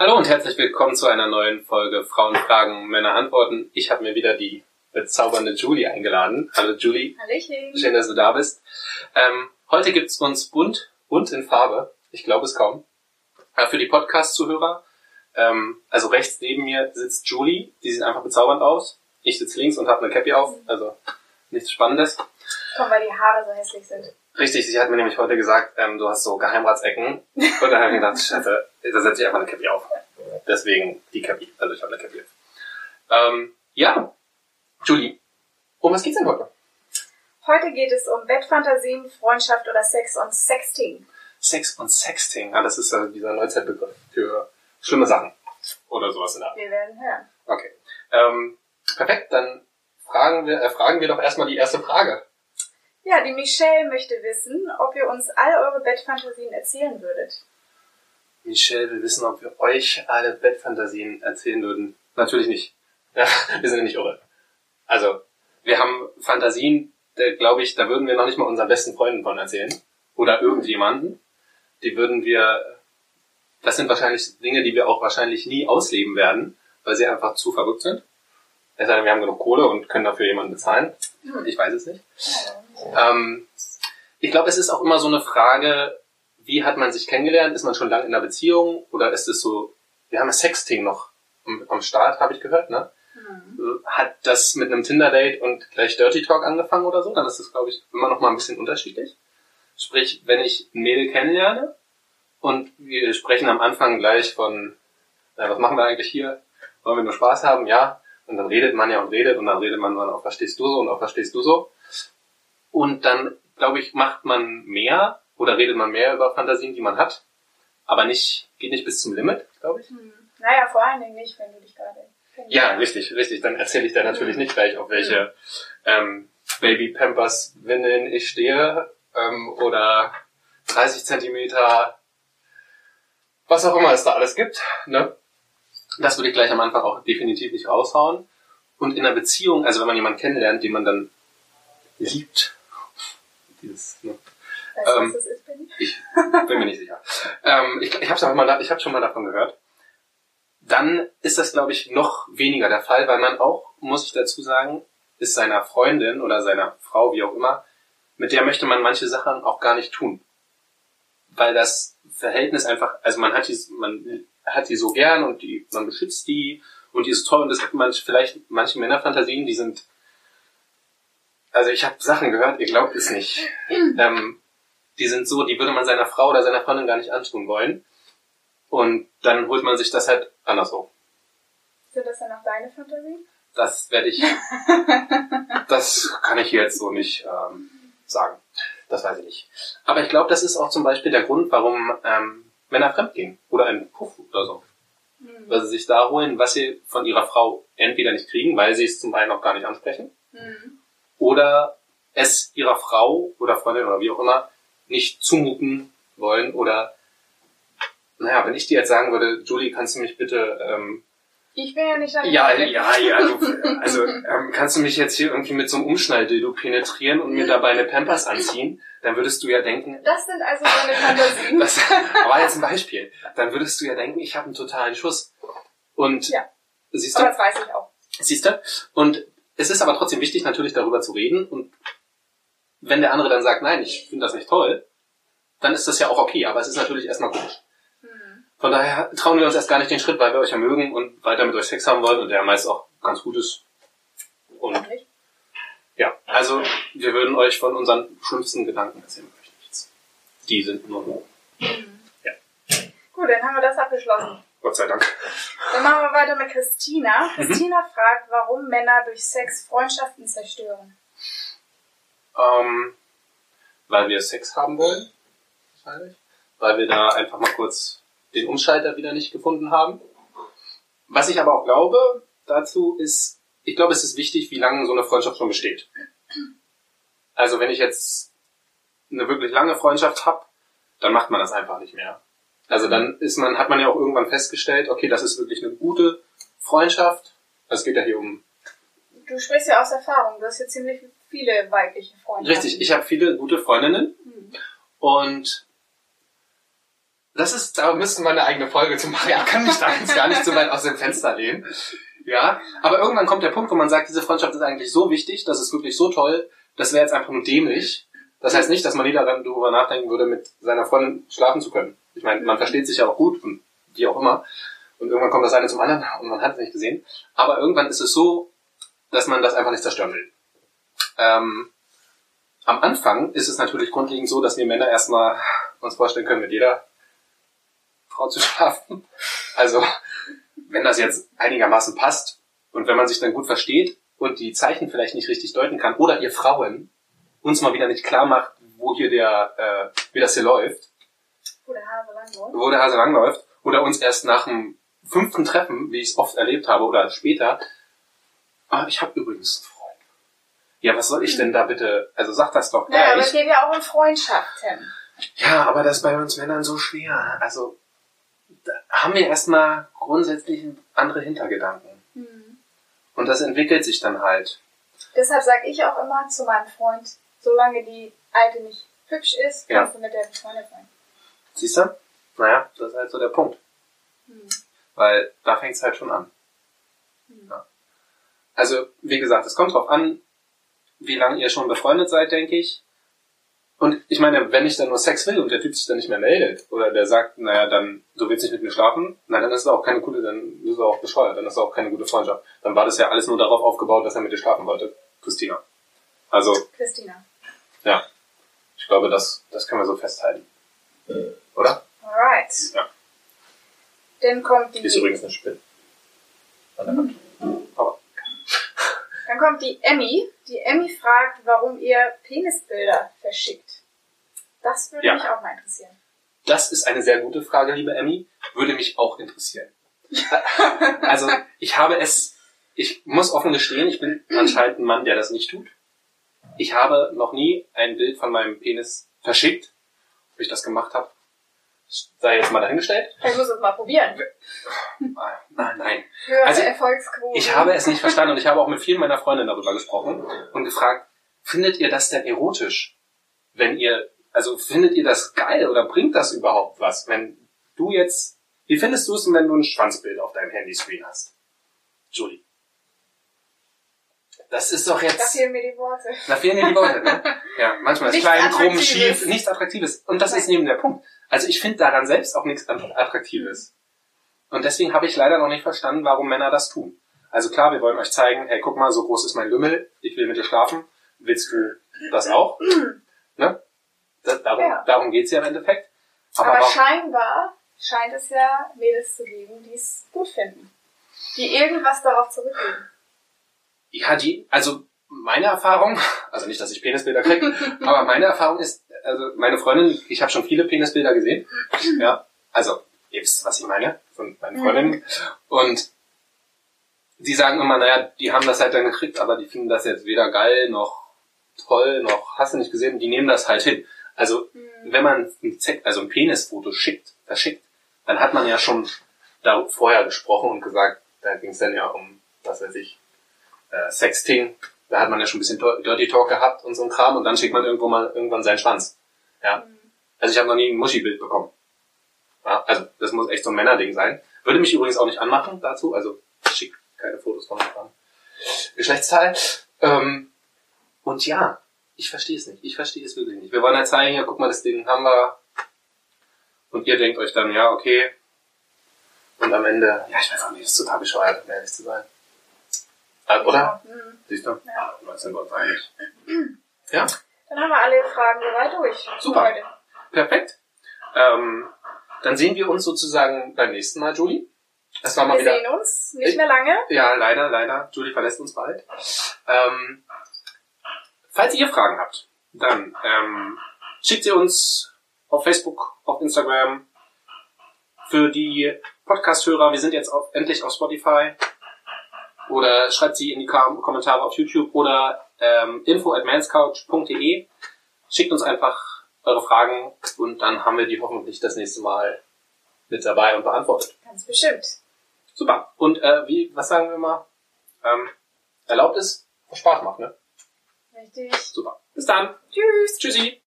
Hallo und herzlich willkommen zu einer neuen Folge Frauen fragen, Männer antworten. Ich habe mir wieder die bezaubernde Julie eingeladen. Hallo Julie. Hallöchen. Schön, dass du da bist. Ähm, heute gibt's uns bunt, bunt in Farbe. Ich glaube es kaum. Äh, für die Podcast-Zuhörer. Ähm, also rechts neben mir sitzt Julie. Die sieht einfach bezaubernd aus. Ich sitze links und habe eine Cappy auf. Also nichts Spannendes. Komm, weil die Haare so hässlich sind. Richtig, sie hat mir nämlich heute gesagt, ähm, du hast so Geheimratsecken. Und dann habe ich gedacht, scheiße, da setze ich einfach eine Cappy auf. Deswegen die Cappy. Also ich habe eine Cappy. Ähm, ja, Julie, um was geht's denn heute? Heute geht es um Bettfantasien, Freundschaft oder Sex und Sexting. Sex und Sexting. Ah, das ist äh, dieser Neuzeitbegriff für schlimme Sachen. Oder sowas in der Art. Wir werden hören. Okay. Ähm, perfekt, dann fragen wir, äh, fragen wir doch erstmal die erste Frage. Ja, die Michelle möchte wissen, ob ihr uns all eure Bettfantasien erzählen würdet. Michelle will wissen, ob wir euch alle Bettfantasien erzählen würden. Natürlich nicht. Ja, wir sind ja nicht irre. Also, wir haben Fantasien, glaube ich, da würden wir noch nicht mal unseren besten Freunden von erzählen. Oder irgendjemanden. Die würden wir, das sind wahrscheinlich Dinge, die wir auch wahrscheinlich nie ausleben werden, weil sie einfach zu verrückt sind. Es sei denn, wir haben genug Kohle und können dafür jemanden bezahlen. Ich weiß es nicht. Ähm, ich glaube, es ist auch immer so eine Frage, wie hat man sich kennengelernt? Ist man schon lange in einer Beziehung? Oder ist es so, wir haben das Sexting noch am, Start, habe ich gehört, ne? Mhm. Hat das mit einem Tinder-Date und gleich Dirty Talk angefangen oder so? Dann ist das, glaube ich, immer noch mal ein bisschen unterschiedlich. Sprich, wenn ich ein Mädel kennenlerne und wir sprechen am Anfang gleich von, na, was machen wir eigentlich hier? Wollen wir nur Spaß haben? Ja. Und dann redet man ja und redet und dann redet man dann auch, verstehst du so und auch verstehst du so. Und dann, glaube ich, macht man mehr oder redet man mehr über Fantasien, die man hat, aber nicht, geht nicht bis zum Limit, glaube ich. Hm. Naja, vor allen Dingen nicht, wenn du dich gerade Ja, richtig, richtig. Dann erzähle ich dir natürlich nicht gleich, auf welche ähm, Baby Pampers Windeln ich stehe ähm, oder 30 Zentimeter, was auch immer es da alles gibt. Ne? Das würde ich gleich am Anfang auch definitiv nicht raushauen. Und in einer Beziehung, also wenn man jemanden kennenlernt, den man dann liebt, dieses, ne? Weißt du, Ähm, was das ist, Benny? Ich bin mir nicht sicher. Ähm, ich ich habe habe schon mal davon gehört. Dann ist das, glaube ich, noch weniger der Fall, weil man auch, muss ich dazu sagen, ist seiner Freundin oder seiner Frau, wie auch immer, mit der möchte man manche Sachen auch gar nicht tun. Weil das Verhältnis einfach, also man hat die, man hat die so gern und die, man beschützt die und die ist toll und es gibt manch, vielleicht manche Männerfantasien, die sind, also ich habe Sachen gehört, ihr glaubt es nicht. Ähm, die sind so, die würde man seiner Frau oder seiner Freundin gar nicht antun wollen. Und dann holt man sich das halt andersrum. Sind das dann auch deine Fantasien? Das werde ich, das kann ich jetzt so nicht ähm, sagen. Das weiß ich nicht. Aber ich glaube, das ist auch zum Beispiel der Grund, warum ähm, Männer fremdgehen oder einen Puff oder so. Hm. Weil sie sich da holen, was sie von ihrer Frau entweder nicht kriegen, weil sie es zum einen auch gar nicht ansprechen, Hm. oder es ihrer Frau oder Freundin oder wie auch immer nicht zumuten wollen oder naja, wenn ich dir jetzt sagen würde, Julie, kannst du mich bitte ähm, Ich bin ja nicht deine ja, ja, ja, du, also ähm, kannst du mich jetzt hier irgendwie mit so einem Umschnalldildo penetrieren und mir dabei eine Pampers anziehen, dann würdest du ja denken, Das sind also deine Fantasien. das war jetzt ein Beispiel, dann würdest du ja denken, ich habe einen totalen Schuss. Und Ja. siehst Aber du, das weiß ich auch. siehst du? Und es ist aber trotzdem wichtig, natürlich darüber zu reden. Und wenn der andere dann sagt, nein, ich finde das nicht toll, dann ist das ja auch okay. Aber es ist natürlich erstmal komisch. Von daher trauen wir uns erst gar nicht den Schritt, weil wir euch ja mögen und weiter mit euch Sex haben wollen und der meist auch ganz gut ist. Und ja, also wir würden euch von unseren schlimmsten Gedanken erzählen, euch nichts. Die sind nur so. Gut, dann haben wir das abgeschlossen. Gott sei Dank. Dann machen wir weiter mit Christina. Mhm. Christina fragt, warum Männer durch Sex Freundschaften zerstören. Ähm, weil wir Sex haben wollen, wahrscheinlich. Weil wir da einfach mal kurz den Umschalter wieder nicht gefunden haben. Was ich aber auch glaube dazu ist, ich glaube, es ist wichtig, wie lange so eine Freundschaft schon besteht. Also wenn ich jetzt eine wirklich lange Freundschaft habe, dann macht man das einfach nicht mehr. Also dann ist man, hat man ja auch irgendwann festgestellt, okay, das ist wirklich eine gute Freundschaft. Es geht ja hier um Du sprichst ja aus Erfahrung. Du hast ja ziemlich viele weibliche Freunde. Richtig, ich habe viele gute Freundinnen Hm. und das ist, da müssten wir eine eigene Folge zu machen. Ich kann mich da jetzt gar nicht so weit aus dem Fenster lehnen. Ja, aber irgendwann kommt der Punkt, wo man sagt, diese Freundschaft ist eigentlich so wichtig, das ist wirklich so toll, das wäre jetzt einfach nur dämlich. Das heißt nicht, dass man nie darüber nachdenken würde, mit seiner Freundin schlafen zu können. Ich meine, man versteht sich ja auch gut und wie auch immer. Und irgendwann kommt das eine zum anderen und man hat es nicht gesehen. Aber irgendwann ist es so, dass man das einfach nicht zerstören will. Ähm, am Anfang ist es natürlich grundlegend so, dass wir Männer erstmal uns vorstellen können, mit jeder Frau zu schlafen. Also, wenn das jetzt einigermaßen passt und wenn man sich dann gut versteht und die Zeichen vielleicht nicht richtig deuten kann oder ihr Frauen uns mal wieder nicht klar macht, wo hier der, äh, wie das hier läuft, Wo der Hase lang läuft. wo der Hase langläuft, oder uns erst nach dem fünften Treffen, wie ich es oft erlebt habe, oder später, ah, ich habe übrigens einen Freund. Ja, was soll ich denn da bitte, also sag das doch Naja, aber gleich. es geht ja auch um Freundschaften. Ja, aber das ist bei uns Männern so schwer. Also, haben wir erstmal grundsätzlich andere Hintergedanken. Hm. Und das entwickelt sich dann halt. Deshalb sage ich auch immer zu meinem Freund, solange die Alte nicht hübsch ist, Ja. kannst du mit der befreundet sein. Siehst du? Naja, das ist halt so der Punkt. Hm. Weil da fängt es halt schon an. Hm. Ja. Also, wie gesagt, es kommt drauf an, wie lange ihr schon befreundet seid, denke ich. Und ich meine, wenn ich dann nur Sex will und der Typ sich dann nicht mehr meldet, oder der sagt, naja, dann, du willst nicht mit mir schlafen, na, dann ist es auch keine gute, dann ist es auch bescheuert, dann ist es auch keine gute Freundschaft. Dann war das ja alles nur darauf aufgebaut, dass er mit dir schlafen wollte, Christina. Also, Christina. ja. Ich glaube, das, das können wir so festhalten. Oder? Alright. Ja. Dann kommt die, Die ist übrigens eine Spinne. An der Hand. Aber, dann kommt die Emmy. Die Emmy fragt, warum ihr Penisbilder verschickt. Das würde Ja. mich auch mal interessieren. Das ist eine sehr gute Frage, liebe Emmy. Würde mich auch interessieren. Also, ich habe es, ich muss offen gestehen, ich bin anscheinend ein Mann, der das nicht tut. Ich habe noch nie ein Bild von meinem Penis verschickt. Ob ich das gemacht habe, sei jetzt mal dahingestellt. Ich muss es mal probieren. Nein, nein. Höhere Also, Erfolgsquote. Ich habe es nicht verstanden und ich habe auch mit vielen meiner Freundinnen darüber gesprochen und gefragt, findet ihr das denn erotisch? Wenn ihr, also findet ihr das geil oder bringt das überhaupt was? Wenn du jetzt, wie findest du es denn, wenn du ein Schwanzbild auf deinem Handyscreen hast? Julie. Das ist doch Da jetzt, fehlen mir die Worte. da fehlen dir die Worte, ne? Ja, manchmal ist klein, krumm, schief, nichts Attraktives. Und das Nein. ist neben der Punkt. Also ich finde daran selbst auch nichts Attraktives. Und deswegen habe ich leider noch nicht verstanden, warum Männer das tun. Also klar, wir wollen euch zeigen, hey, guck mal, so groß ist mein Lümmel, ich will mit dir schlafen. Willst du das auch? ne? Das, darum, Ja. darum geht's ja im Endeffekt. Aber, Aber scheinbar scheint es ja Mädels zu geben, die es gut finden. Die irgendwas darauf zurückgeben. Ja, die, also meine Erfahrung, also nicht, dass ich Penisbilder kriege, aber meine Erfahrung ist, also meine Freundin, ich habe schon viele Penisbilder gesehen. Ja, also ihr wisst, was ich meine, von meinen Freundinnen. Und die sagen immer, naja, die haben das halt dann gekriegt, aber die finden das jetzt weder geil noch toll noch hast du nicht gesehen, die nehmen das halt hin. Also wenn man ein, Z also ein Penisfoto schickt, verschickt, dann hat man ja schon da vorher gesprochen und gesagt, da ging es dann ja um, was weiß ich, äh, Sexting, da hat man ja schon ein bisschen Dir- Dirty Talk gehabt und so ein Kram und dann schickt man irgendwo mal irgendwann seinen Schwanz. Ja. Also ich habe noch nie ein Muschi-Bild bekommen. Ja, also das muss echt so ein Männerding sein. Würde mich übrigens auch nicht anmachen dazu, also schick keine Fotos von meinem Geschlechtsteil. Ähm, und ja, ich verstehe es nicht. Ich verstehe es wirklich nicht. Wir wollen halt zeigen, ja, guck mal, das Ding haben wir. Und ihr denkt euch dann, ja, okay. Und am Ende, ja, ich weiß auch nicht, das ist total bescheuert, um ehrlich zu sein. Oder? Mhm. Siehst du? Ja. Da sind wir uns einig. Ja, Dann haben wir alle Fragen soweit durch. Super. Perfekt. Ähm, dann sehen wir uns sozusagen beim nächsten Mal, Julie. Das war mal Wir wieder. sehen uns nicht mehr lange. Ja, leider, leider. Julie verlässt uns bald. Ähm, falls ihr Fragen habt, dann ähm, schickt sie uns auf Facebook, auf Instagram. Für die Podcast-Hörer, wir sind jetzt auf, endlich auf Spotify. Oder schreibt sie in die Kommentare auf YouTube oder ähm, info at manscouch.de. Schickt uns einfach eure Fragen und dann haben wir die hoffentlich das nächste Mal mit dabei und beantwortet. Ganz bestimmt. Super. Und äh, wie, was sagen wir mal? Ähm, erlaubt ist, was Spaß macht, ne? Richtig. Super. Bis dann. Tschüss. Tschüssi.